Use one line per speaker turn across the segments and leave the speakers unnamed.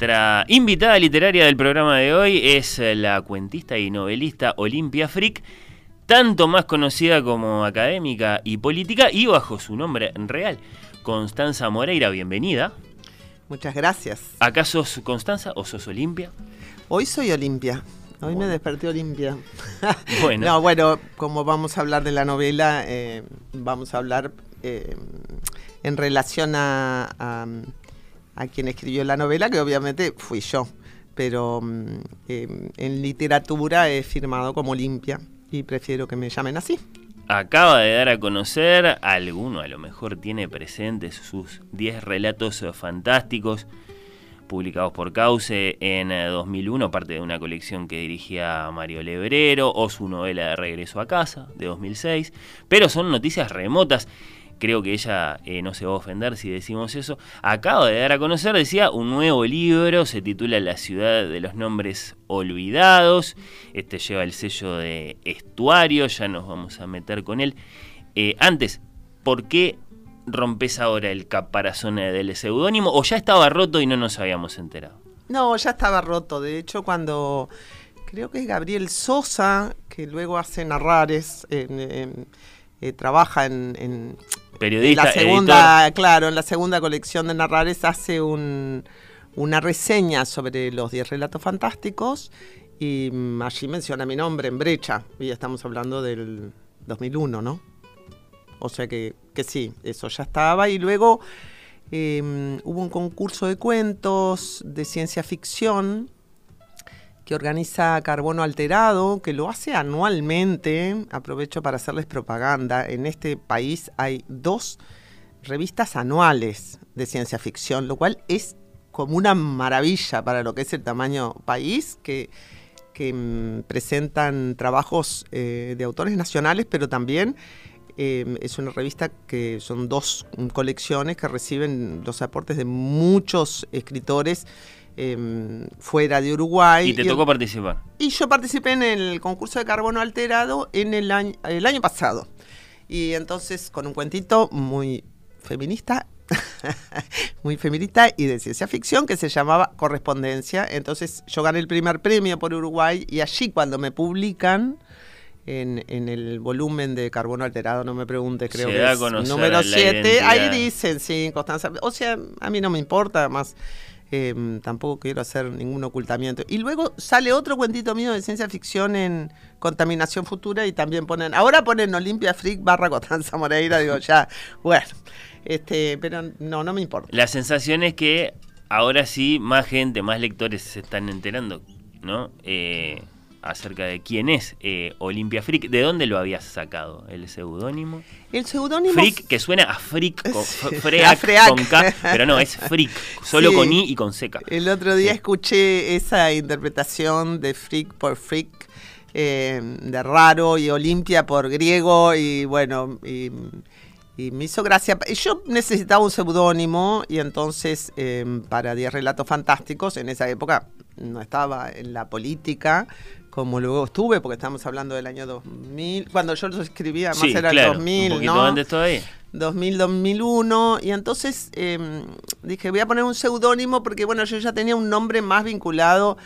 Nuestra invitada literaria del programa de hoy es la cuentista y novelista Olimpia Frick, tanto más conocida como académica y política y bajo su nombre real, Constanza Moreira. Bienvenida.
Muchas gracias.
¿Acá sos Constanza o sos Olimpia?
Hoy soy Olimpia. Hoy me desperté Olimpia.
Bueno.
no, bueno, como vamos a hablar de la novela, eh, vamos a hablar eh, en relación a a quien escribió la novela, que obviamente fui yo. Pero mm, em, en literatura he firmado como limpia y prefiero que me llamen así.
Acaba de dar a conocer, alguno a lo mejor tiene presentes sus 10 relatos fantásticos publicados por Cauce en 2001, eh, parte de una colección que dirigía Mario Lebrero, o su novela de Regreso a casa, de 2006, pero son noticias remotas creo que ella eh, no se va a ofender si decimos eso, acaba de dar a conocer, decía, un nuevo libro, se titula La ciudad de los nombres olvidados, este lleva el sello de estuario, ya nos vamos a meter con él. Eh, antes, ¿por qué rompes ahora el caparazón del seudónimo o ya estaba roto y no nos habíamos enterado?
No, ya estaba roto, de hecho cuando creo que es Gabriel Sosa, que luego hace narrares, eh, trabaja en,
Periodista,
la segunda, claro, en la segunda colección de Narrares hace una reseña sobre los 10 relatos fantásticos y mm, allí menciona mi nombre en brecha y estamos hablando del 2001, ¿no? O sea que, que sí, eso ya estaba y luego em, hubo un concurso de cuentos de ciencia ficción que organiza Carbono Alterado, que lo hace anualmente. Aprovecho para hacerles propaganda. En este país hay dos revistas anuales de ciencia ficción, lo cual es como una maravilla para lo que es el tamaño país, que, mm, presentan trabajos eh, de autores nacionales, pero también eh, es una revista que son dos colecciones que reciben los aportes de muchos escritores Em, fuera de Uruguay.
¿Y te tocó participar?
Y yo participé en el concurso de carbono alterado en el año, el año pasado. Y entonces con un cuentito muy feminista, muy feminista y de ciencia ficción que se llamaba Correspondencia. Entonces yo gané el primer premio por Uruguay y allí cuando me publican... En, el volumen de carbono alterado, no me preguntes, creo que es número 7, ahí dicen, sí, Constanza. O sea, a mí no me importa, más Em, tampoco quiero hacer ningún ocultamiento. Y luego sale otro cuentito mío de ciencia ficción en Contaminación Futura y también ponen, ahora ponen Olimpia Freak barra Costanza Moreira, digo, ya, bueno, este, pero no, no me importa.
La sensación es que ahora sí más gente, más lectores se están enterando, ¿no? Eh, acerca de quién es eh, Olimpia Freak. ¿De dónde lo habías sacado el seudónimo?
El seudónimo.
Freak, que suena a Freak, con, con K, pero no, es Freak, solo con I y con seca.
El otro día escuché esa interpretación de Freak por Freak, eh, de raro, y Olimpia por griego, y bueno, y, me hizo gracia. Yo necesitaba un seudónimo, y entonces, eh, para 10 relatos fantásticos, en esa época no estaba en la política, como luego estuve, porque estamos hablando del año 2000, cuando yo lo escribía, más era el 2000, un ¿no?
antes todavía.
2000, 2001, y entonces em, dije, voy a poner un seudónimo porque, bueno, yo ya tenía un nombre más vinculado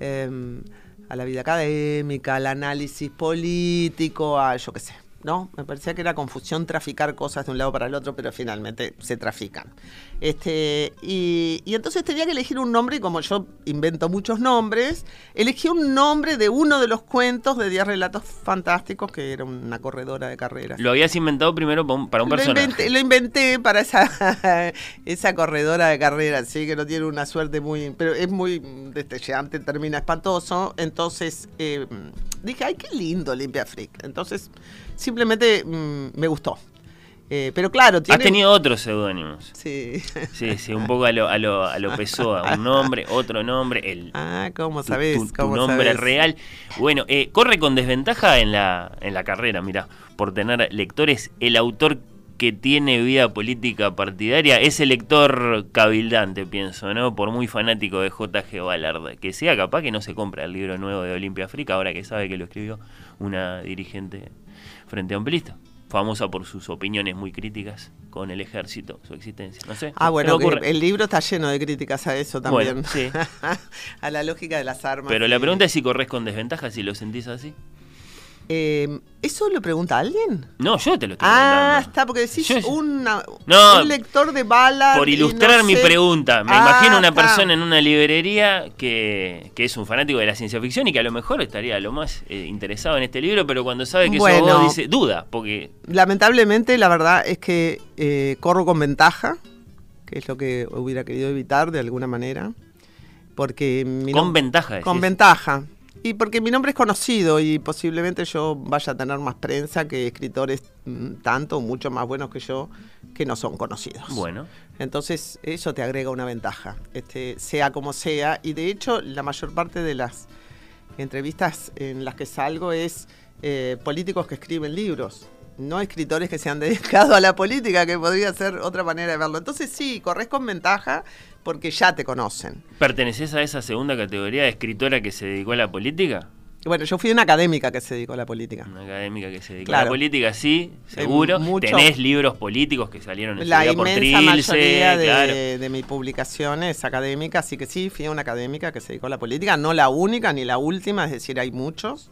em, a la vida académica, al análisis político, a yo qué sé, ¿no? Me parecía que era confusión traficar cosas de un lado para el otro, pero finalmente se trafican. Este, y, entonces tenía que elegir un nombre, y como yo invento muchos nombres, elegí un nombre de uno de los cuentos de 10 relatos fantásticos, que era una corredora de carreras.
¿Lo habías inventado primero para un personaje?
Lo inventé, para esa, esa corredora de carreras, sí, que no tiene una suerte muy... pero es muy destellante, termina espantoso. Entonces eh, dije, ay, qué lindo Limpia Freak. Entonces simplemente mm, me gustó. Eh, pero claro,
tiene... Has tenido otros seudónimos.
Sí.
Sí, sí, un poco a lo, a lo, a lo Pessoa. Un nombre, otro nombre. El,
ah, ¿cómo sabes?
Tu, nombre real. Bueno, eh, corre con desventaja en la, en la carrera, mira, por tener lectores. El autor que tiene vida política partidaria es el lector cabildante, pienso, ¿no? Por muy fanático de J.G. Ballard, que sea capaz que no se compra el libro nuevo de Olimpia África, ahora que sabe que lo escribió una dirigente frente a un pelista. famosa por sus opiniones muy críticas con el ejército, su existencia. No sé.
Ah,
¿se
bueno, el libro está lleno de críticas a eso también.
Bueno, sí.
a la lógica de las armas.
Pero la pregunta es si corres con desventaja, si lo sentís así.
Eh, ¿Eso lo pregunta alguien?
No, yo te lo estoy
Ah,
preguntando.
está, porque decís
Yo-
una-
No,
un lector de balas.
Por ilustrar
no
mi
sé-
pregunta, me
Ah,
imagino una
está.
persona en una librería que, que es un fanático de la ciencia ficción y que a lo mejor estaría lo más eh, interesado en este libro, pero cuando sabe que
Bueno.
eso vos dice, duda, porque
Lamentablemente, la verdad es que eh, corro con ventaja, que es lo que hubiera querido evitar de alguna manera. Porque mi
con ventaja decís.
Con ventaja. Y porque mi nombre es conocido y posiblemente yo vaya a tener más prensa que escritores mm, tanto, mucho más buenos que yo, que no son conocidos.
Bueno,
Entonces, eso te agrega una ventaja, este, sea como sea. Y de hecho, la mayor parte de las entrevistas en las que salgo es eh, políticos que escriben libros, no escritores que se han dedicado a la política, que podría ser otra manera de verlo. Entonces, sí, corres con ventaja porque ya te conocen.
¿perteneces a esa segunda categoría de escritora que se dedicó a la política?
Bueno, yo fui una académica que se dedicó a la política.
Una académica que se dedicó a la política, sí, seguro.
mucho-
Tenés libros políticos que salieron en
La
su día por
inmensa
Trilce,
mayoría de,
claro.
de mi publicación es académica, así que sí, fui una académica que se dedicó a la política, no la única ni la última, es decir, hay muchos.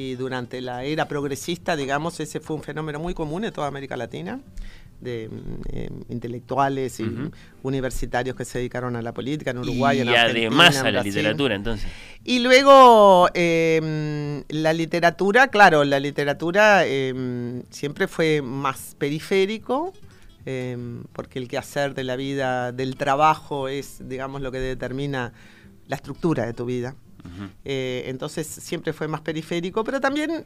Y durante la era progresista, digamos, ese fue un fenómeno muy común en toda América Latina, de eh, intelectuales y universitarios que se dedicaron a la política en Uruguay,
y
en Argentina,
además a la literatura, entonces.
Y luego eh, la literatura, claro, la literatura eh, siempre fue más periférico, eh, porque el quehacer de la vida, del trabajo, es, digamos, lo que determina la estructura de tu vida. Eh, entonces siempre fue más periférico, pero también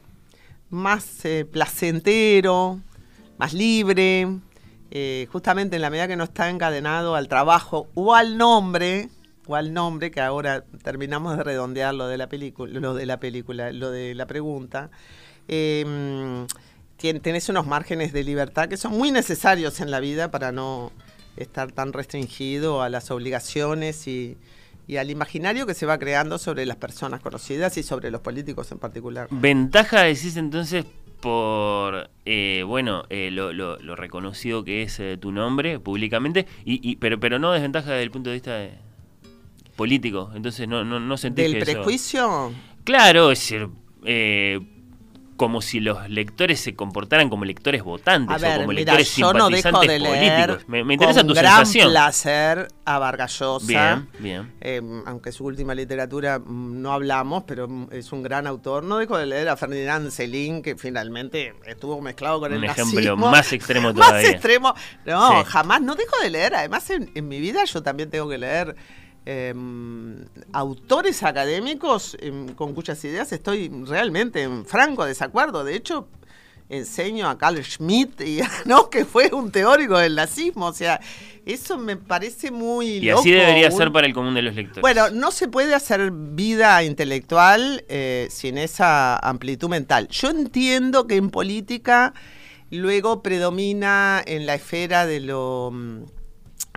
más eh, placentero, más libre. eh, justamente en la medida que no está encadenado al trabajo o al nombre, o al nombre, que ahora terminamos de redondear lo de la película, lo de la película, lo de la pregunta. eh, tien- tenés unos márgenes de libertad que son muy necesarios en la vida para no estar tan restringido a las obligaciones y, y al imaginario que se va creando sobre las personas conocidas y sobre los políticos en particular.
Ventaja decís entonces por, eh, bueno, eh, lo, lo- lo reconocido que es eh, tu nombre públicamente, y, y- pero, pero no desventaja desde el punto de vista de- político. Entonces no, no, no sentís
Del
que eso-
prejuicio,
Claro, es decir, eh, como si los lectores se comportaran como lectores votantes
ver,
o como
mira,
lectores
yo no
simpatizantes
de
políticos. Me, me interesa
con
tu
gran
sensación.
placer a Vargas Llosa.
Bien, bien.
Eh, aunque su última literatura mm, no hablamos, pero mm, es un gran autor. No dejo de leer a Ferdinand Celín, que finalmente estuvo mezclado con
Un
el
ejemplo
nazismo.
más extremo
Más
todavía.
extremo. No,
Sí.
jamás. No dejo de leer. Además, en, en mi vida yo también tengo que leer eh, autores académicos eh, con cuyas ideas estoy realmente en franco desacuerdo. De hecho, enseño a Carl Schmitt, y, ¿no? que fue un teórico del nazismo. O sea, eso me parece muy
Y así debería
un-
ser para el común de los lectores.
bueno, no se puede hacer vida intelectual eh, sin esa amplitud mental. Yo entiendo que en política luego predomina en la esfera de lo, mm,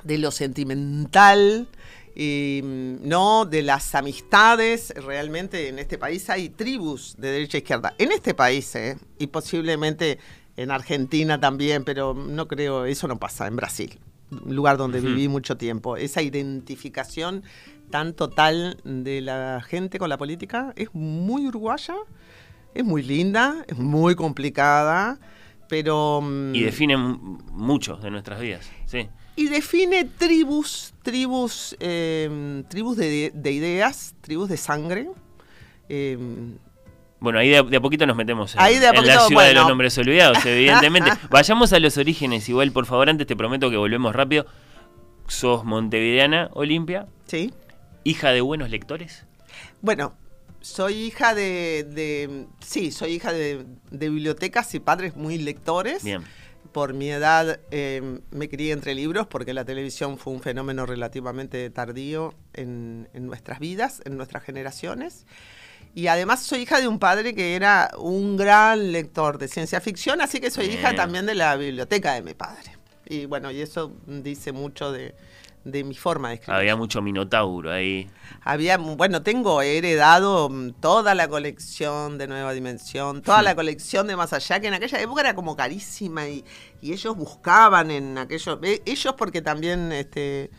de lo sentimental y mm, no de las amistades. Realmente en este país hay tribus de derecha e izquierda. En este país, eh, y posiblemente en Argentina también, pero no creo, eso no pasa en Brasil, un lugar donde viví mucho tiempo. Esa identificación tan total de la gente con la política es muy uruguaya, es muy linda, es muy complicada, pero... mm,
y define mucho de nuestras vidas. Sí.
Y define tribus, tribus, eh, tribus de, de ideas, tribus de sangre. eh,
Bueno, ahí de, a- de a poquito nos metemos en,
Ahí de a
en la
poquito,
ciudad de los nombres olvidados, evidentemente. Vayamos a los orígenes, igual, por favor, antes te prometo que volvemos rápido. Sos montevideana, Olimpia,
sí.
hija de buenos lectores.
Bueno, soy hija de, de- sí, soy hija de, de bibliotecas y padres muy lectores.
Bien.
Por mi edad eh, me crié entre libros porque la televisión fue un fenómeno relativamente tardío en, en nuestras vidas, en nuestras generaciones. Y además soy hija de un padre que era un gran lector de ciencia ficción, así que soy hija también de la biblioteca de mi padre. Y bueno, y eso dice mucho de, de mi forma de escribir.
Había mucho minotauro ahí.
Había, bueno, tengo heredado mm, toda la colección de Nueva Dimensión, toda la colección de Más Allá, que en aquella época era como carísima y, y ellos buscaban en aquellos, eh, ellos porque también este,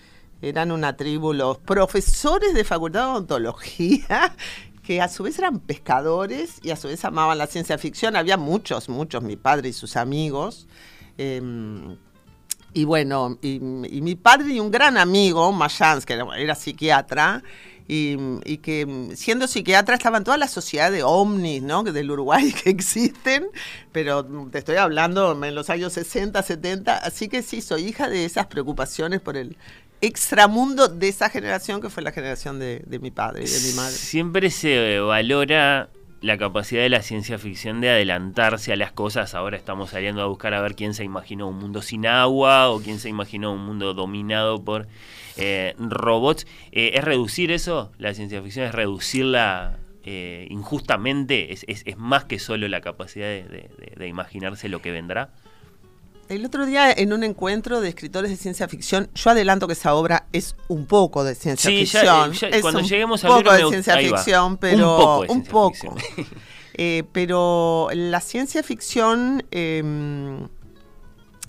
eran una tribu, los profesores de facultad de odontología, que a su vez eran pescadores y a su vez amaban la ciencia ficción. Había muchos, muchos, mi padre y sus amigos. Em, y bueno, y, mi padre y un gran amigo, Mayans, que era, psiquiatra, y, que siendo psiquiatra estaba en toda la sociedad de ovnis, ¿no? Del Uruguay que existen, pero te estoy hablando en los años 60, 70, así que sí, soy hija de esas preocupaciones por el extramundo de esa generación que fue la generación de, de mi padre y de mi madre.
Siempre se valora la capacidad de la ciencia ficción de adelantarse a las cosas. Ahora estamos saliendo a buscar a ver quién se imaginó un mundo sin agua o quién se imaginó un mundo dominado por eh, robots. Eh, ¿Es reducir eso? ¿La ciencia ficción es reducirla eh, injustamente? ¿Es, más que solo la capacidad de imaginarse lo que vendrá?
El otro día en un encuentro de escritores de ciencia ficción, yo adelanto que esa obra es un poco de ciencia ficción.
es cuando lleguemos
a poco de ciencia ficción, pero un poco. Eh, pero la ciencia ficción, em,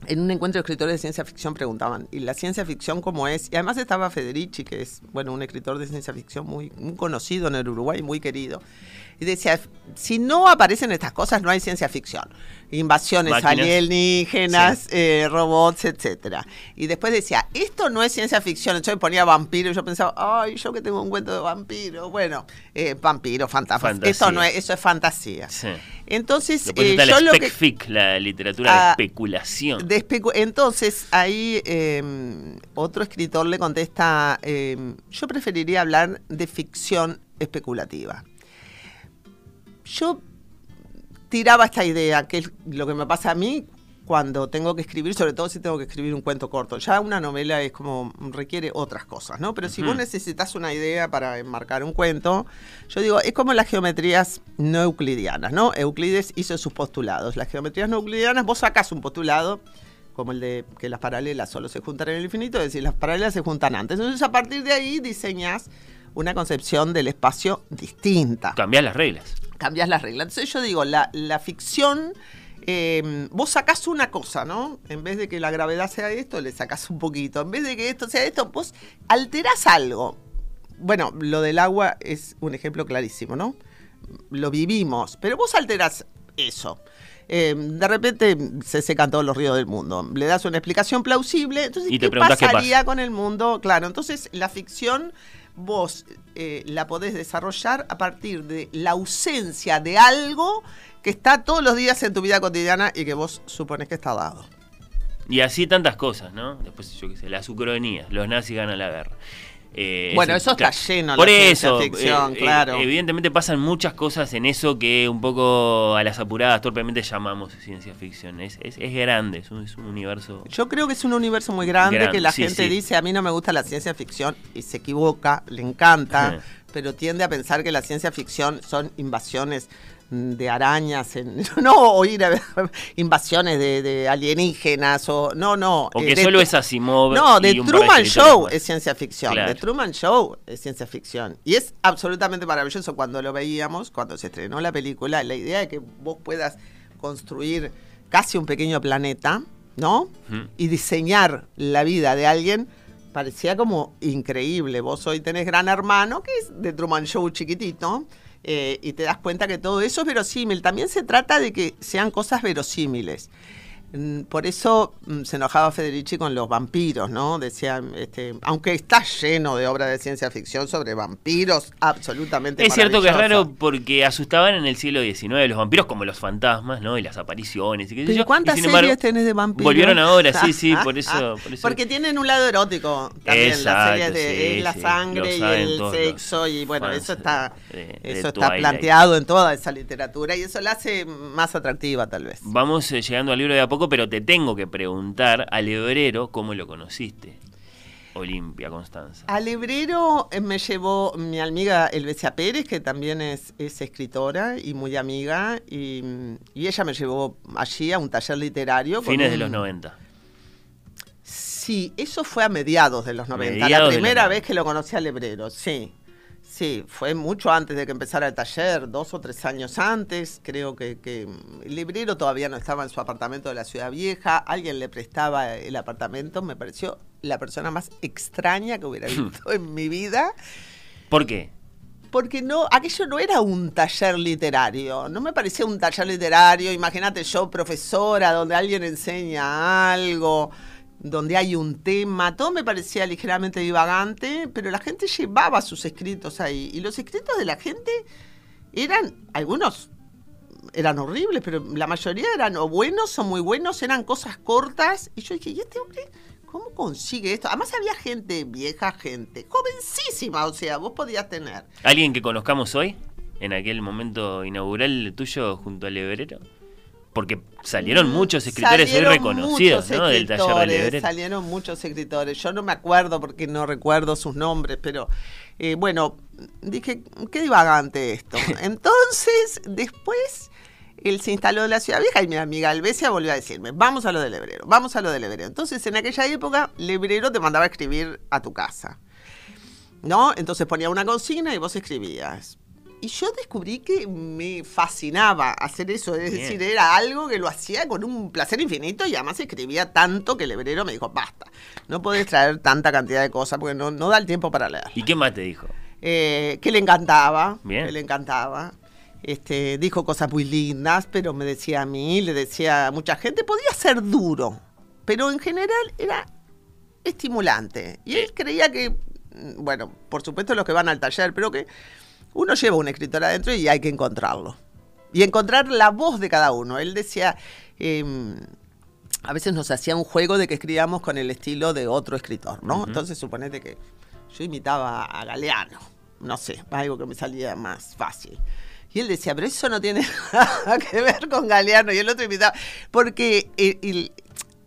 en un encuentro de escritores de ciencia ficción preguntaban, ¿y la ciencia ficción cómo es? Y además estaba Federici, que es bueno un escritor de ciencia ficción muy, muy conocido en el Uruguay, muy querido y decía, si no aparecen estas cosas, no hay ciencia ficción. Invasiones alienígenas, eh, robots, etcétera. Y después decía, esto no es ciencia ficción. Entonces ponía vampiro y yo pensaba, ay, yo que tengo un cuento de vampiro. Bueno, eh, vampiro, fantasma. Esto no es, eso es fantasía. Entonces,
eh, yo lo que, la literatura de ah, especulación.
entonces, ahí em, otro escritor le contesta, em, yo preferiría hablar de ficción especulativa yo tiraba esta idea, que es lo que me pasa a mí cuando tengo que escribir, sobre todo si tengo que escribir un cuento corto. Ya una novela es como requiere otras cosas, ¿no? Pero si vos necesitas una idea para enmarcar un cuento, yo digo, es como las geometrías no euclidianas, ¿no? Euclides hizo sus postulados. Las geometrías no euclidianas, vos sacás un postulado como el de que las paralelas solo se juntan en el infinito, es decir, las paralelas se juntan antes. Entonces, a partir de ahí diseñas una concepción del espacio distinta.
Cambias las reglas
cambias las reglas. Entonces yo digo, la, ficción, eh, vos sacás una cosa, ¿no? En vez de que la gravedad sea esto, le sacás un poquito. En vez de que esto sea esto, vos alterás algo. Bueno, lo del agua es un ejemplo clarísimo, ¿no? Lo vivimos, pero vos alterás eso. Eh, de repente se secan todos los ríos del mundo. Le das una explicación plausible. Entonces, ¿qué pasaría con el mundo? Claro, entonces la ficción vos eh, la podés desarrollar a partir de la ausencia de algo que está todos los días en tu vida cotidiana y que vos supones que está dado.
Y así tantas cosas, ¿no? Después, yo qué sé, las ucronías, los nazis ganan la guerra.
Eh, bueno, eso está lleno
por la eso, ficción, eh, claro. Evidentemente pasan muchas cosas en eso que un poco a las apuradas torpemente llamamos ciencia ficción. Es, es, grande, es un, universo.
Yo creo que es un universo muy grande, que la gente dice, a mí no me gusta la ciencia ficción y se equivoca, le encanta, pero tiende a pensar que la ciencia ficción son invasiones de arañas, en, no oír invasiones de, alienígenas o no, no.
O que eh, solo es Asimov.
No, de Truman Show es ciencia ficción. De Truman Show es ciencia ficción. Y es absolutamente maravilloso cuando lo veíamos, cuando se estrenó la película, la idea de que vos puedas construir casi un pequeño planeta, ¿no? Y diseñar la vida de alguien parecía como increíble. Vos hoy tenés Gran Hermano, que es de Truman Show chiquitito eh, y te das cuenta que todo eso es verosímil. También se trata de que sean cosas verosímiles. Mm, por eso mm, se enojaba Federici con los vampiros, ¿no? Decía, este, aunque está lleno de obras de ciencia ficción sobre vampiros, absolutamente.
Es cierto que es raro porque asustaban en el siglo XIX los vampiros como los fantasmas, ¿no? Y las apariciones. Y
qué ¿Cuántas series tenés de vampiros?
Volvieron ahora, sí, sí, por eso,
Porque tienen un lado erótico también, las series de la sangre y el sexo, y bueno, eso está, eso está planteado en toda esa literatura y eso la hace más atractiva tal vez.
Vamos eh, llegando al libro de a poco pero te tengo que preguntar al hebrero cómo lo conociste. Olimpia, Constanza.
Al hebrero eh, me llevó mi amiga Elvesia Pérez, que también es, escritora y muy amiga, y, ella me llevó allí a un taller literario.
Fines de los 90.
Sí, eso fue a mediados de los 90.
Mediados
la primera vez que lo conocí a Lebrero, sí. Sí, fue mucho antes de que empezara el taller, dos o tres años antes. Creo que, que Lebrero todavía no estaba en su apartamento de la Ciudad Vieja. Alguien le prestaba el apartamento. Me pareció la persona más extraña que hubiera visto en mi vida.
¿Por qué?
Porque no, aquello no era un taller literario, no me parecía un taller literario, imagínate yo profesora, donde alguien enseña algo, donde hay un tema, todo me parecía ligeramente divagante, pero la gente llevaba sus escritos ahí, y los escritos de la gente eran, algunos eran horribles, pero la mayoría eran o buenos o muy buenos, eran cosas cortas, y yo dije, ¿y este hombre cómo consigue esto? Además había gente vieja, gente jovencísima, o sea, vos podías tener.
¿Alguien que conozcamos hoy? En aquel momento inaugural tuyo junto al Lebrero. Porque salieron muchos escritores hoy
salieron
reconocidos, ¿no? Del taller de Lebrero.
Salieron muchos escritores. Yo no me acuerdo porque no recuerdo sus nombres, pero eh, bueno, dije, qué divagante esto. Entonces, después él se instaló en la Ciudad Vieja y mi amiga Albesia volvió a decirme, vamos a lo de Lebrero, vamos a lo de Lebrero. Entonces, en aquella época, Lebrero te mandaba a escribir a tu casa. ¿No? Entonces ponía una consigna y vos escribías. Y yo descubrí que me fascinaba hacer eso, es
Bien.
decir, era algo que lo hacía con un placer infinito y además escribía tanto que el hebrero me dijo, basta, no podés traer tanta cantidad de cosas porque no, no da el tiempo para leer.
¿Y qué más te dijo?
Eh, que le encantaba,
Bien.
que le encantaba. Este, dijo cosas muy lindas, pero me decía a mí, le decía a mucha gente, podía ser duro, pero en general era estimulante. Y él creía que, mm, bueno, por supuesto los que van al taller, pero que uno lleva un escritor adentro y hay que encontrarlo. Y encontrar la voz de cada uno. Él decía, em, a veces nos hacía un juego de que escribíamos con el estilo de otro escritor, ¿no?
Ujú.
Entonces suponete que yo imitaba a Galeano, no sé, algo que me salía más fácil. Y él decía, pero eso no tiene nada que ver con Galeano. Y el otro imitaba, porque el- el-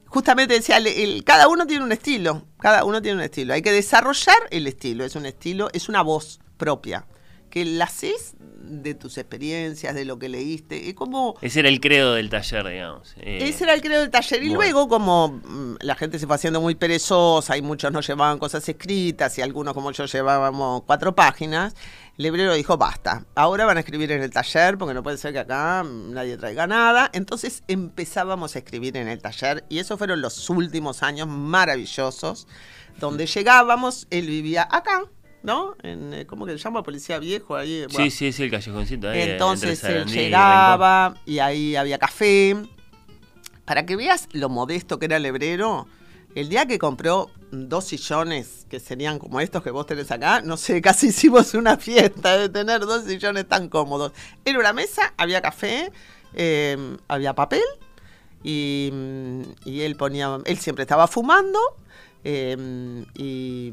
justamente decía, el- cada uno tiene un estilo, cada uno tiene un estilo. Hay que desarrollar el estilo, es un estilo, es una voz propia, que la haces de tus experiencias, de lo que leíste. Es como...
Ese era el credo del taller, digamos. Eh,
Ese era el creo del taller. Y
bueno.
luego, como mm, la gente se fue haciendo muy perezosa y muchos no llevaban cosas escritas y algunos como yo llevábamos cuatro páginas, Lebrero dijo, basta, ahora van a escribir en el taller porque no puede ser que acá mm, nadie traiga nada. Entonces empezábamos a escribir en el taller y esos fueron los últimos años maravillosos donde llegábamos, él vivía acá. ¿No? En, eh, ¿Cómo que se llama? Policía Viejo. Ahí,
Sí,
bueno.
sí, sí, el callejoncito. ahí, entre
Entonces él
y
llegaba y ahí había café. Para que veas lo modesto que era el hebrero, el día que compró dos sillones que serían como estos que vos tenés acá, no sé, casi hicimos una fiesta de tener dos sillones tan cómodos. Era una mesa, había café, eh, había papel y, mm, y él ponía, él siempre estaba fumando eh, y,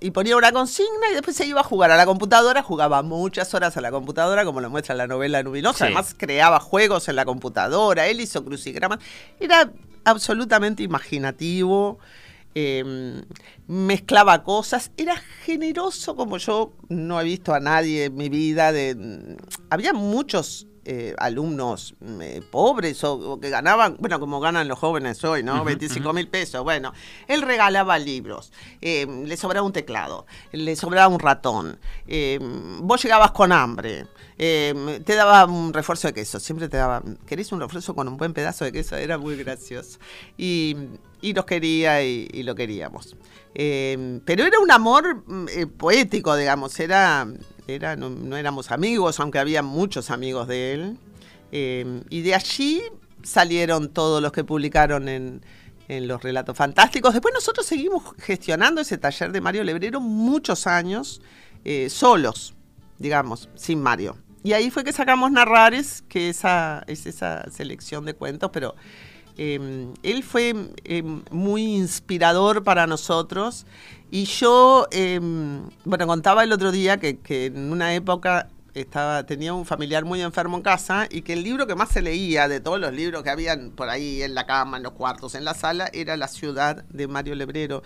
y ponía una consigna y después se iba a jugar a la computadora, jugaba muchas horas a la computadora, como lo muestra la novela Nubinosa,
Sí.
además creaba juegos en la computadora, él hizo crucigramas, era absolutamente imaginativo. eh, mezclaba cosas, era generoso como yo no he visto a nadie en mi vida. De, había muchos eh, alumnos mm, eh, pobres o, o que ganaban, bueno, como ganan los jóvenes hoy, ¿no?
Ujú,
25 mil pesos. Bueno, él regalaba libros, eh, le sobraba un teclado, le sobraba un ratón, vos llegabas con hambre, te daba un refuerzo de queso, siempre te daba, ¿querés un refuerzo con un buen pedazo de queso? Era muy gracioso. Y, y nos quería y, y lo queríamos. Pero era un amor mm, poético, digamos, era, no, éramos amigos, aunque había muchos amigos de él. Eh, y de allí salieron todos los que publicaron en, los relatos fantásticos. Después nosotros seguimos gestionando ese taller de Mario Lebrero muchos años, eh, solos, digamos, sin Mario. Y ahí fue que sacamos Narrares, que esa, es esa selección de cuentos, pero eh, él fue eh, muy inspirador para nosotros. Y yo, eh, bueno, contaba el otro día que, que en una época estaba, tenía un familiar muy enfermo en casa y que el libro que más se leía de todos los libros que habían por ahí en la cama, en los cuartos, en la sala, era La ciudad de Mario Lebrero.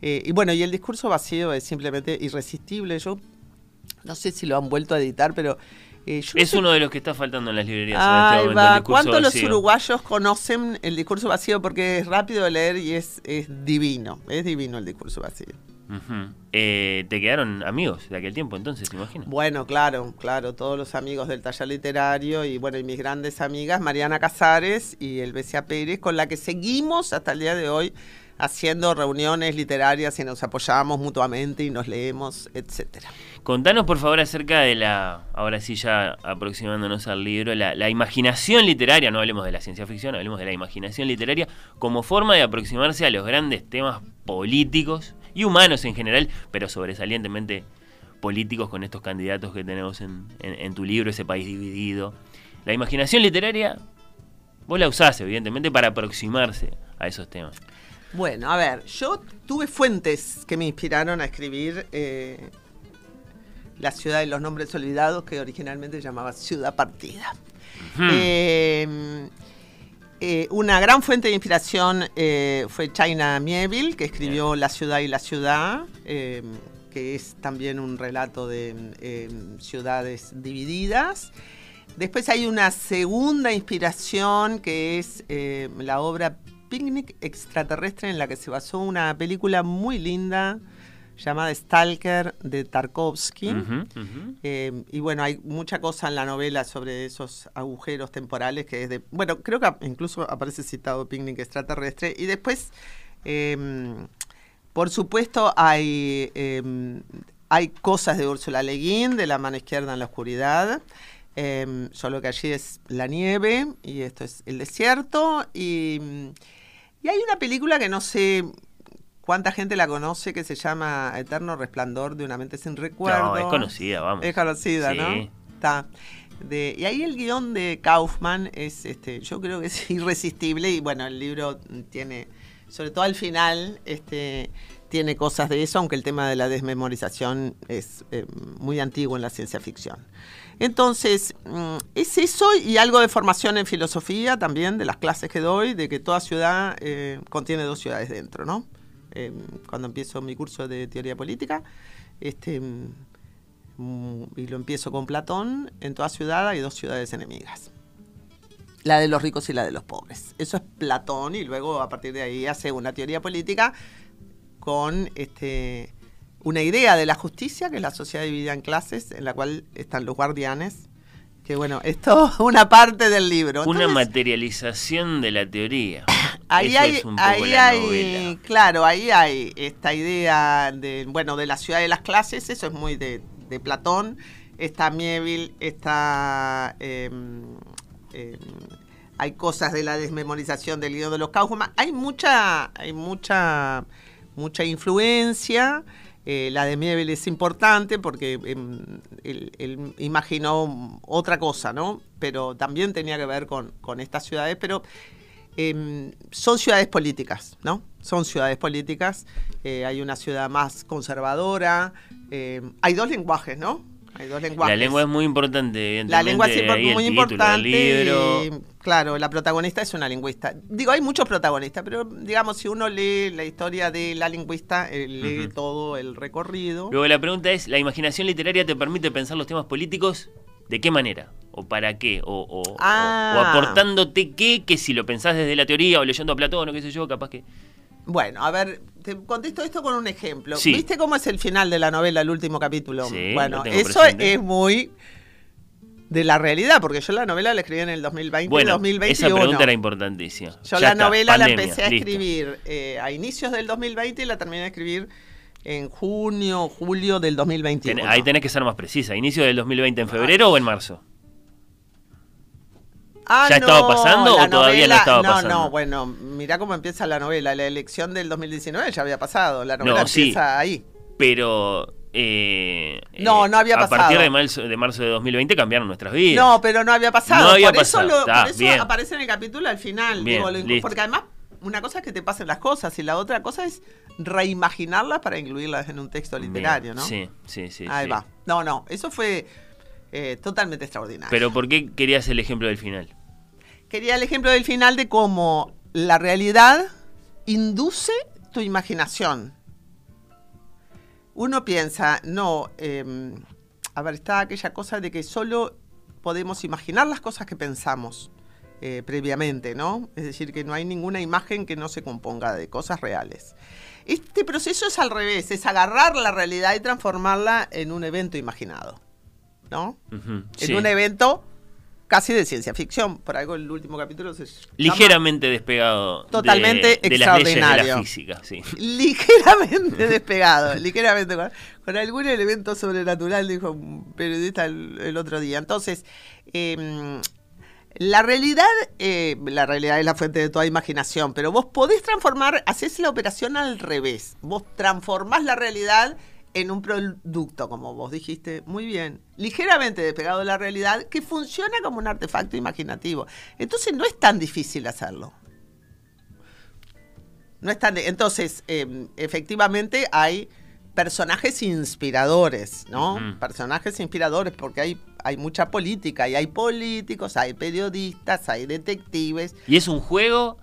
Eh, y bueno, y el discurso vacío es simplemente irresistible. Yo no sé si lo han vuelto a editar, pero Eh, yo no
Es
sé-
uno de los que está faltando en las librerías en
Ahí
este momento. el discurso
¿Cuántos los uruguayos conocen el discurso vacío? Porque es rápido de leer y es, es divino. Es divino el discurso vacío.
Eh, ¿Te quedaron amigos de aquel tiempo entonces, imagino?
Bueno, claro, claro, todos los amigos del taller literario y bueno, y mis grandes amigas, Mariana Casares y Elvesia Pérez, con la que seguimos hasta el día de hoy haciendo reuniones literarias y nos apoyamos mutuamente y nos leemos, etcétera.
Contanos por favor acerca de la, ahora sí ya aproximándonos al libro, la, imaginación literaria, no hablemos de la ciencia ficción, hablemos de la imaginación literaria como forma de aproximarse a los grandes temas políticos y humanos en general, pero sobresalientemente políticos con estos candidatos que tenemos en, en- en tu libro, ese país dividido. La imaginación literaria, vos la usás evidentemente para aproximarse a esos temas.
Bueno, a ver, yo tuve fuentes que me inspiraron a escribir eh, La ciudad de los nombres olvidados, que originalmente llamaba Ciudad Partida.
Ujú.
Eh, eh, una gran fuente de inspiración eh, fue China Mieville, que escribió La ciudad y la ciudad, eh, que es también un relato de eh, ciudades divididas. Después hay una segunda inspiración que es la obra Picnic extraterrestre en la que se basó una película muy linda llamada Stalker de Tarkovsky. Eh, y bueno, hay mucha cosa en la novela sobre esos agujeros temporales que es de... Bueno, creo que incluso aparece citado Picnic extraterrestre. Y después, eh, por supuesto, hay, eh, hay cosas de Úrsula Le Guin, de La mano izquierda en la oscuridad. eh, solo que allí es la nieve y esto es el desierto. Y, y hay una película que no sé cuánta gente la conoce que se llama Eterno Resplandor de una mente sin recuerdo.
No, es conocida, vamos.
Es conocida,
Sí.
¿no? Está. De, y ahí el guion de Kaufman es, este, yo creo que es irresistible y bueno, el libro tiene, sobre todo al final, este, tiene cosas de eso, aunque el tema de la desmemorización es eh, muy antiguo en la ciencia ficción. Entonces, mm, es eso y algo de formación en filosofía también, de las clases que doy, de que toda ciudad eh, contiene dos ciudades dentro, ¿no? Eh, cuando empiezo mi curso de teoría política, este, mm, y lo empiezo con Platón, en toda ciudad hay dos ciudades enemigas. La de los ricos y la de los pobres. Eso es Platón y luego a partir de ahí hace una teoría política con este, una idea de la justicia, que es la sociedad dividida en clases, en la cual están los guardianes, que bueno, esto es una parte del libro.
Una materialización de la teoría.
Ahí
Eso
hay,
es un poco
ahí
la
hay, claro, ahí hay esta idea de, bueno, de la ciudad de las clases, eso es muy de, de Platón. Está Mieville, está, eh, eh, hay cosas de la desmemorización del guion de los Kaufman. Hay mucha, hay mucha, mucha influencia. Eh, la de Mieville es importante porque em, él, imaginó otra cosa, ¿no? Pero también tenía que ver con, con estas ciudades, pero em, son ciudades políticas, ¿no? Son ciudades políticas. Eh, hay una ciudad más conservadora. em, hay dos lenguajes, ¿no? Hay dos lenguajes.
La lengua es muy importante, evidentemente.
La lengua es muy
del
importante.
libro.
y, claro, la protagonista es una lingüista. Digo, hay muchos protagonistas, pero digamos, si uno lee la historia de la lingüista, eh, lee todo el recorrido.
Luego la pregunta es, ¿la imaginación literaria te permite pensar los temas políticos? ¿De qué manera? ¿O para qué? ¿O, o- o-
Ah.
o aportándote qué? Que si lo pensás desde la teoría o leyendo a Platón o qué sé yo, capaz que...
Bueno, a ver, te contesto esto con un ejemplo.
Sí.
¿Viste cómo es el final de la novela, el último capítulo?
Sí,
bueno, eso
presente.
es muy de la realidad, porque yo la novela la escribí en el 2020 y
Bueno,
2021.
esa pregunta era importantísima.
Yo
Ya
la
está,
novela
pandemia,
la empecé a escribir eh, a inicios del 2020 y la terminé de escribir en junio, julio del 2021.
Ten- ahí tenés que ser más precisa. ¿Inicio del 2020 en febrero o en marzo?
Ah,
¿Ya estaba pasando o todavía no estaba
no,
pasando?
No, bueno, mira cómo empieza la novela. La elección del 2019 ya había pasado. La novela
No, sí.
empieza ahí.
Pero... eh,
No,
eh,
no había
A
pasado.
partir de marzo, de marzo de 2020 cambiaron nuestras vidas.
No, pero no había pasado.
No había
por eso,
pasado.
lo-
Está,
por eso
bien.
aparece en el capítulo al final.
Bien,
digo, lo-
listo.
porque además, una cosa es que te pasen las cosas y la otra cosa es reimaginarlas para incluirlas en un texto
Bien,
literario, ¿no?
Sí, sí, sí.
Ahí
sí.
va. No, no, eso fue eh, totalmente extraordinario.
Pero ¿por qué querías el ejemplo del final?
Quería el ejemplo del final de cómo la realidad induce tu imaginación. Uno piensa, no, eh, a ver, está aquella cosa de que solo podemos imaginar las cosas que pensamos eh, previamente, ¿no? Es decir, que no hay ninguna imagen que no se componga de cosas reales. Este proceso es al revés, es agarrar la realidad y transformarla en un evento imaginado, ¿no? En un evento casi de ciencia ficción. Por algo el último capítulo se
ligeramente despegado.
Totalmente
de,
extraordinario.
De la física, sí.
Ligeramente despegado, ligeramente con, algún elemento sobrenatural dijo un periodista el, otro día. Entonces, em, la realidad, eh, la realidad es la fuente de toda imaginación, pero vos podés transformar, haces la operación al revés. Vos transformás la realidad en un producto, como vos dijiste muy bien, ligeramente despegado de la realidad, que funciona como un artefacto imaginativo. Entonces no es tan difícil hacerlo. No es tan, entonces, em, efectivamente hay personajes inspiradores, ¿no? Personajes inspiradores porque hay, hay mucha política y hay políticos, hay periodistas, hay detectives.
¿Y es un juego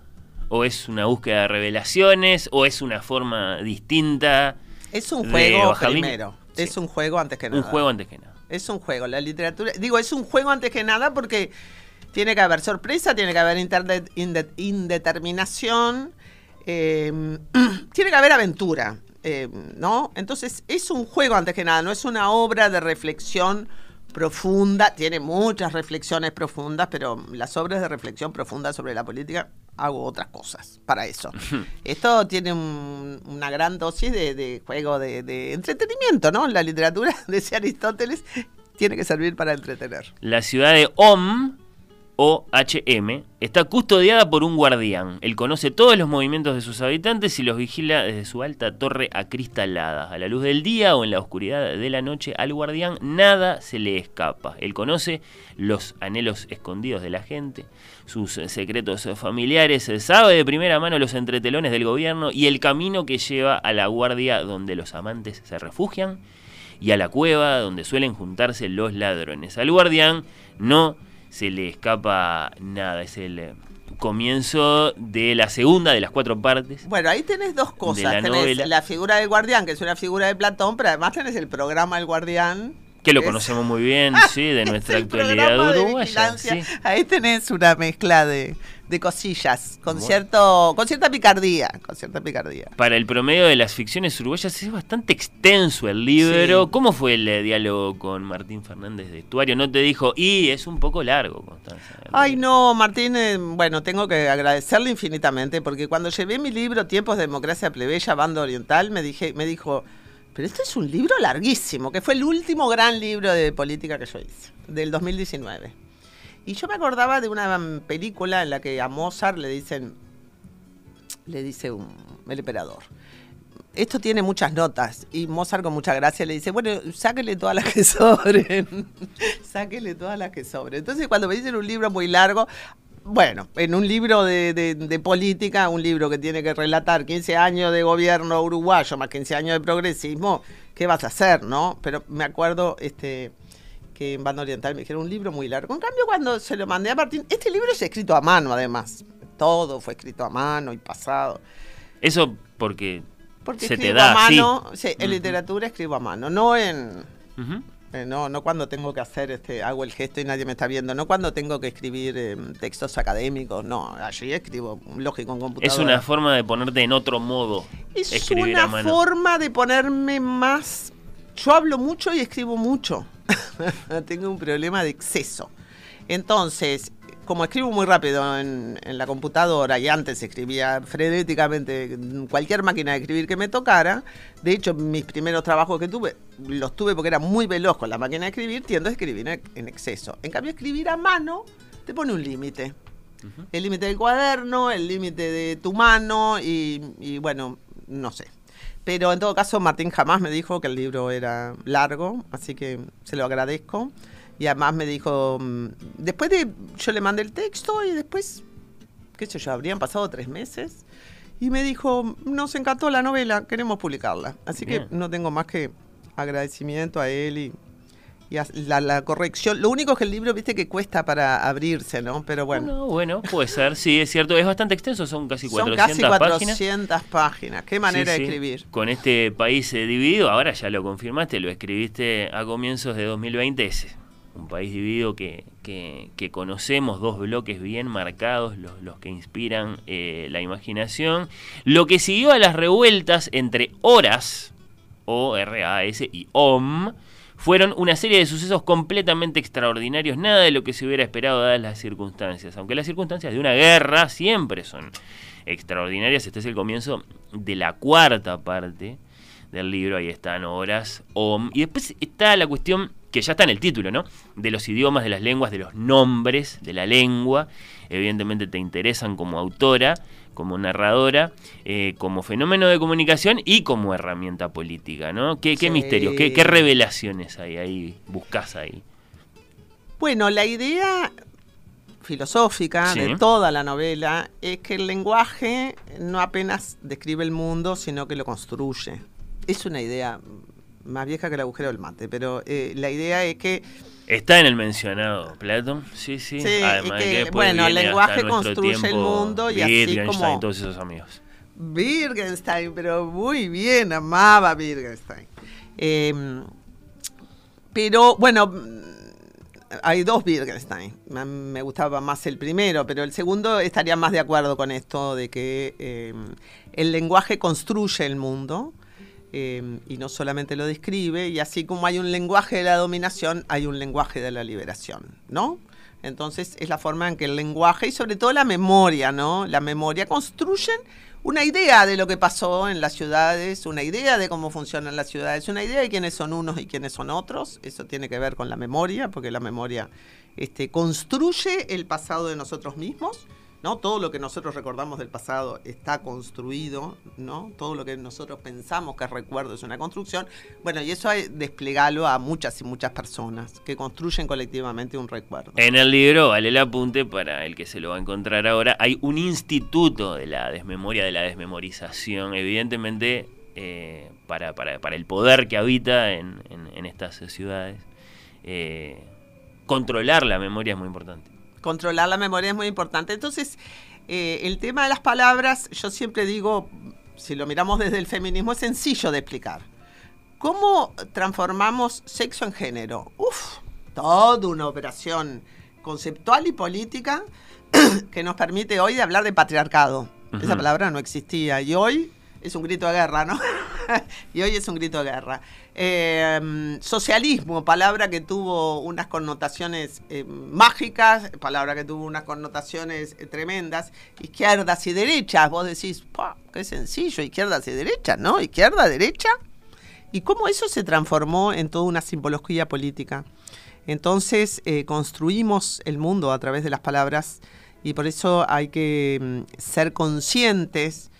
o es una búsqueda de revelaciones o es una forma distinta?
Es un juego primero. Es un juego antes que nada.
Un juego antes que nada.
Es un juego. La literatura. Digo, es un juego antes que nada porque tiene que haber sorpresa, tiene que haber indeterminación, em, tiene que haber aventura. Em, ¿No? Entonces, es un juego antes que nada, no es una obra de reflexión profunda, tiene muchas reflexiones profundas, pero las obras de reflexión profunda sobre la política hago otras cosas para eso. Esto tiene una gran dosis de, juego de, entretenimiento, ¿no? La literatura, decía Aristóteles, tiene que servir para entretener.
La ciudad de Om OHM, está custodiada por un guardián. Él conoce todos los movimientos de sus habitantes y los vigila desde su alta torre acristalada. A la luz del día o en la oscuridad de la noche, al guardián nada se le escapa. Él conoce los anhelos escondidos de la gente, sus secretos familiares, sabe de primera mano los entretelones del gobierno y el camino que lleva a la guardia donde los amantes se refugian y a la cueva donde suelen juntarse los ladrones. Al guardián no se le escapa nada. Es el eh, comienzo de la segunda de las cuatro partes.
Bueno, ahí tenés dos cosas. La tenés la figura del guardián, que es una figura de Platón, pero además tenés el programa del guardián.
Que lo conocemos muy bien, sí, de nuestra actualidad uruguaya.
Ahí tenés una mezcla de, de cosillas, con cierto, con cierta picardía, con cierta picardía.
Para el promedio de las ficciones uruguayas es bastante extenso el libro. ¿Cómo fue el eh, diálogo con Martín Fernández de Estuario? ¿No te dijo, y es un poco largo, Constanza?
Ay, no, Martín, eh, bueno, tengo que agradecerle infinitamente, porque cuando llevé mi libro Tiempos de Democracia Plebeya, Bando Oriental, me, dije, me dijo, pero esto es un libro larguísimo, que fue el último gran libro de política que yo hice, del 2019. Y yo me acordaba de una película en la que a Mozart le dicen, le dice un, el emperador, esto tiene muchas notas. Y Mozart con mucha gracia le dice, bueno, sáquele todas las que sobren. sáquele todas las que sobren. Entonces cuando me dicen un libro muy largo, bueno, en un libro de, de, política, un libro que tiene que relatar 15 años de gobierno uruguayo más 15 años de progresismo, ¿qué vas a hacer, no? Pero me acuerdo, este que en Banda Oriental me dijeron un libro muy largo. En cambio, cuando se lo mandé a Martín, este libro es escrito a mano, además. Todo fue escrito a mano y pasado.
Eso porque,
porque
se te da
a mano. Sí, en literatura escribo a mano, no en. Eh, no, no cuando tengo que hacer, este, hago el gesto y nadie me está viendo, no cuando tengo que escribir em, textos académicos, no, allí escribo lógico en computadora.
Es una forma de ponerte en otro modo.
Es una forma de ponerme más. Yo hablo mucho y escribo mucho. tengo un problema de exceso. Entonces, como escribo muy rápido en, la computadora y antes escribía frenéticamente en cualquier máquina de escribir que me tocara, de hecho mis primeros trabajos que tuve, los tuve porque era muy veloz con la máquina de escribir, tiendo a escribir en exceso. En cambio, escribir a mano te pone un límite. El límite del cuaderno, el límite de tu mano y bueno, no sé. Pero en todo caso, Martín jamás me dijo que el libro era largo, así que se lo agradezco. Y además me dijo, mm, después de, yo le mandé el texto y después, qué sé yo, habrían pasado tres meses. Y me dijo, nos encantó la novela, queremos publicarla. Así que no tengo más que agradecimiento a él y y la, corrección. Lo único es que el libro, viste, que cuesta para abrirse, ¿no? Pero bueno.
bueno, puede ser, sí, es cierto. Es bastante extenso, son casi 400
páginas. Son casi 400 páginas. Qué manera de escribir.
Con este país eh, dividido, ahora ya lo confirmaste, lo escribiste a comienzos de 2020 ese. Un país dividido que, que, conocemos, dos bloques bien marcados, los, que inspiran eh, la imaginación. Lo que siguió a las revueltas entre horas, O-R-A-S y OM, fueron una serie de sucesos completamente extraordinarios, nada de lo que se hubiera esperado dadas las circunstancias, aunque las circunstancias de una guerra siempre son extraordinarias, este es el comienzo de la cuarta parte del libro, ahí están horas, OM, y después está la cuestión que ya está en el título, ¿no? De los idiomas, de las lenguas, de los nombres de la lengua, evidentemente te interesan como autora, como narradora, eh, como fenómeno de comunicación y como herramienta política, ¿no? ¿Qué, misterios, qué, revelaciones hay ahí, buscas ahí?
Bueno, la idea filosófica de toda la novela es que el lenguaje no apenas describe el mundo, sino que lo construye. Es una idea más vieja que el agujero del mate, pero eh, la idea es que
Está en el mencionado Platón, sí, sí.
Además que, bueno, el lenguaje construye el mundo y así como...
todos esos amigos.
Wittgenstein, pero muy bien, amaba Wittgenstein. Em, pero bueno, hay dos Wittgenstein. Me gustaba más el primero, pero el segundo estaría más de acuerdo con esto de que em, el lenguaje construye el mundo Em, y no solamente lo describe, y así como hay un lenguaje de la dominación, hay un lenguaje de la liberación, ¿no? Entonces es la forma en que el lenguaje y sobre todo la memoria, ¿no? La memoria construyen una idea de lo que pasó en las ciudades, una idea de cómo funcionan las ciudades, una idea de quiénes son unos y quiénes son otros. Eso tiene que ver con la memoria, porque la memoria este, construye el pasado de nosotros mismos Todo lo que nosotros recordamos del pasado está construido, ¿no? Todo lo que nosotros pensamos que es recuerdo es una construcción. Bueno, y eso hay desplegarlo a muchas y muchas personas que construyen colectivamente un recuerdo.
En el libro, vale el apunte para el que se lo va a encontrar ahora, hay un instituto de la desmemoria, de la desmemorización, evidentemente eh, para, el poder que habita en, estas ciudades. Eh, controlar la memoria es muy importante
controlar la memoria es muy importante. Entonces, eh, el tema de las palabras, yo siempre digo, si lo miramos desde el feminismo, es sencillo de explicar. ¿Cómo transformamos sexo en género? Uf, toda una operación conceptual y política que nos permite hoy hablar de patriarcado. Esa palabra no existía y hoy es un grito de guerra, ¿no? y hoy es un grito de guerra. Em, socialismo, palabra que tuvo unas connotaciones eh, mágicas, palabra que tuvo unas connotaciones eh, tremendas. Izquierdas y derechas, vos decís, qué sencillo, izquierdas y derechas, ¿no? Izquierda, derecha. Y cómo eso se transformó en toda una simbología política. Entonces eh, construimos el mundo a través de las palabras y por eso hay que mm, ser conscientes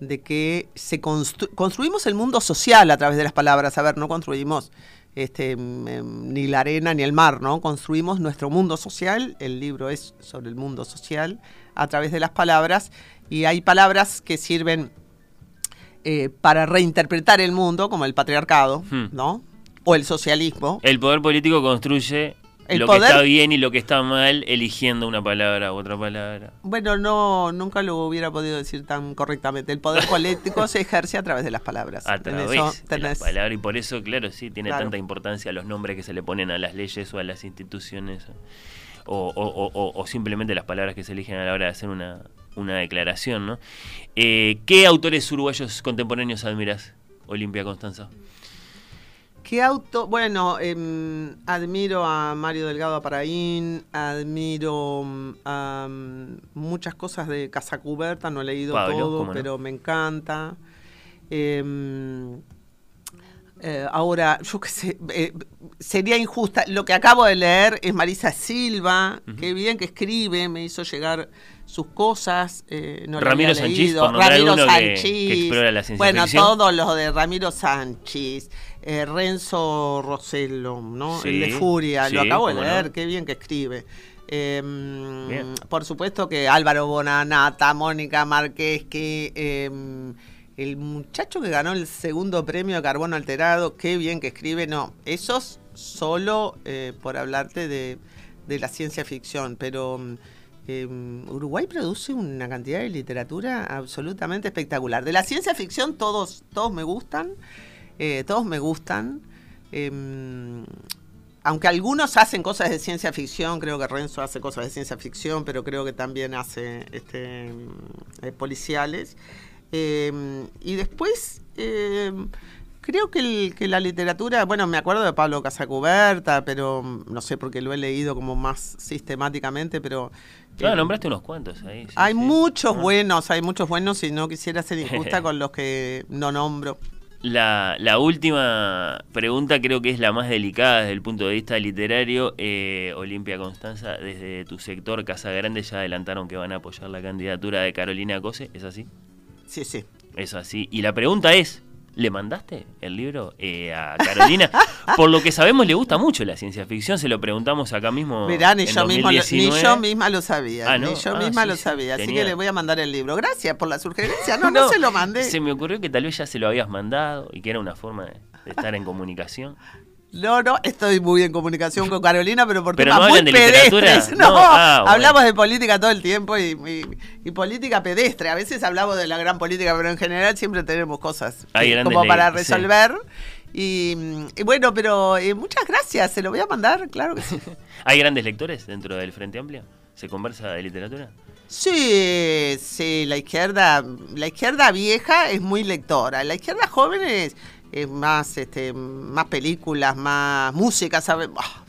de que se construimos el mundo social a través de las palabras. A ver, no construimos este, em, ni la arena ni el mar, ¿no? Construimos nuestro mundo social. El libro es sobre el mundo social a través de las palabras. Y hay palabras que sirven eh, para reinterpretar el mundo, como el patriarcado, hmm. ¿no? O el socialismo.
El poder político construye lo que está bien y lo que está mal eligiendo una palabra u otra palabra.
Bueno, no, nunca lo hubiera podido decir tan correctamente. El poder político se ejerce a través de las palabras.
A través de las palabras. Y por eso, claro, sí, tiene tanta importancia los nombres que se le ponen a las leyes o a las instituciones. O, simplemente las palabras que se eligen a la hora de hacer una, declaración, ¿no? Eh, ¿Qué autores uruguayos contemporáneos admiras, Olimpia Constanza?
¿Qué auto? Bueno, em, admiro a Mario Delgado Aparaín, admiro mm, muchas cosas de Casa Cuberta, no he leído todo, pero me encanta. Em, eh, ahora, yo qué sé, eh, sería injusta. Lo que acabo de leer es Marisa Silva, qué bien que escribe, me hizo llegar sus cosas. Eh, no
Ramiro Sánchez, Ramiro Sánchez.
bueno, todo lo de Ramiro Sánchez. Eh, Renzo Rossello, ¿no? el de Furia, lo acabo de leer, qué bien que escribe. Em, por supuesto que Álvaro Bonanata, Mónica Márquez, que em, el muchacho que ganó el segundo premio de Carbono Alterado, qué bien que escribe. No, esos solo eh, por hablarte de, la ciencia ficción, pero em, Uruguay produce una cantidad de literatura absolutamente espectacular. De la ciencia ficción todos, todos me gustan. Eh, todos me gustan. Em, aunque algunos hacen cosas de ciencia ficción, creo que Renzo hace cosas de ciencia ficción, pero creo que también hace este, eh, policiales. Eh, y después, eh, creo que, la literatura, bueno, me acuerdo de Pablo Casacuberta, pero mm, no sé porque lo he leído como más sistemáticamente, pero...
Claro, nombraste unos cuantos ahí.
hay muchos ah. buenos, hay muchos buenos y no quisiera ser injusta con los que no nombro.
La, última pregunta creo que es la más delicada desde el punto de vista literario. Eh, Olimpia Constanza, desde tu sector Casa Grande ya adelantaron que van a apoyar la candidatura de Carolina Cose, ¿es así?
Sí, sí.
Es así. Y la pregunta es, ¿Le mandaste el libro eh, a Carolina? Por lo que sabemos, le gusta mucho la ciencia ficción. Se lo preguntamos acá mismo.
Mirá, ni, yo, mismo ni yo misma lo sabía. Ah, ni yo ah, misma lo sabía. Así que le voy a mandar el libro. Gracias por la sugerencia. No, no, se lo mandé.
Se me ocurrió que tal vez ya se lo habías mandado y que era una forma de estar en comunicación.
No, no, estoy muy en comunicación con Carolina, pero por temas muy pedestres. No, ah, hablamos de política todo el tiempo y, política pedestre. A veces hablamos de la gran política, pero en general siempre tenemos cosas como para resolver. Y, bueno, pero eh, muchas gracias, se lo voy a mandar, claro que sí.
¿Hay grandes lectores dentro del Frente Amplio? ¿Se conversa de literatura?
Sí, sí, la izquierda, la izquierda vieja es muy lectora, la izquierda joven es más, este, más películas, más música, sabe,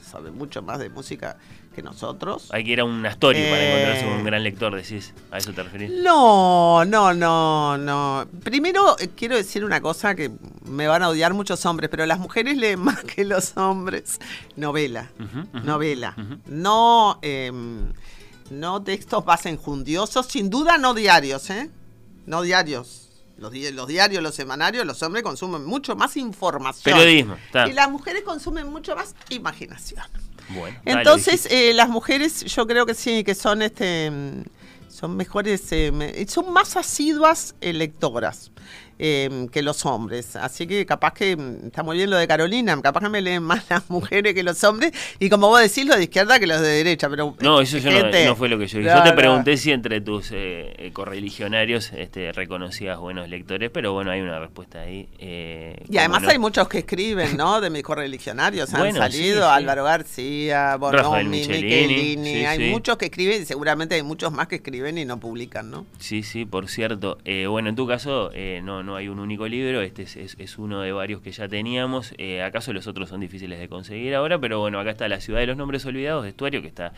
sabe mucho más de música que nosotros.
Hay que ir a una story para encontrarse con un gran lector, decís. ¿A eso te referís?
No, no, no, no. Primero eh, quiero decir una cosa que me van a odiar muchos hombres, pero las mujeres leen más que los hombres. Novela, novela. No, em, no textos más enjundiosos, sin duda no diarios, ¿eh? No diarios los, los, diarios, los semanarios, los hombres consumen mucho más información.
Periodismo.
Y las mujeres consumen mucho más imaginación. Bueno, Entonces, eh, las mujeres yo creo que sí, que son este son mejores, eh, son más asiduas lectoras. Em, que los hombres. Así que capaz que mm, está muy bien lo de Carolina, capaz que me leen más las mujeres que los hombres, y como vos decís, los de izquierda que los de derecha. pero
No, eso no, fue lo que yo dije. yo te pregunté si entre tus eh, eh, correligionarios este, reconocías buenos lectores, pero bueno, hay una respuesta ahí.
Eh, y además hay muchos que escriben, ¿no? De mis correligionarios. Han salido Álvaro García, Bonomi, Michelini. hay muchos que escriben y seguramente hay muchos más que escriben y no publican, ¿no?
Sí, sí, por cierto. bueno, en tu caso, no no hay un único libro, este es, uno de varios que ya teníamos. Eh, ¿Acaso los otros son difíciles de conseguir ahora? Pero bueno, acá está La Ciudad de los Nombres Olvidados, de Estuario, que está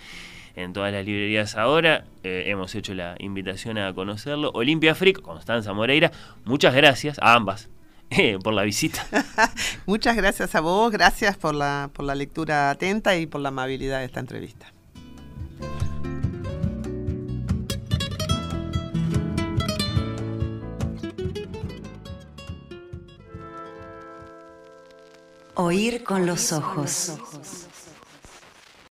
en todas las librerías ahora. Eh, hemos hecho la invitación a conocerlo. Olimpia Freak, Constanza Moreira, muchas gracias a ambas. Eh, por la visita.
muchas gracias a vos, gracias por la, por la lectura atenta y por la amabilidad de esta entrevista.
Oír con los ojos.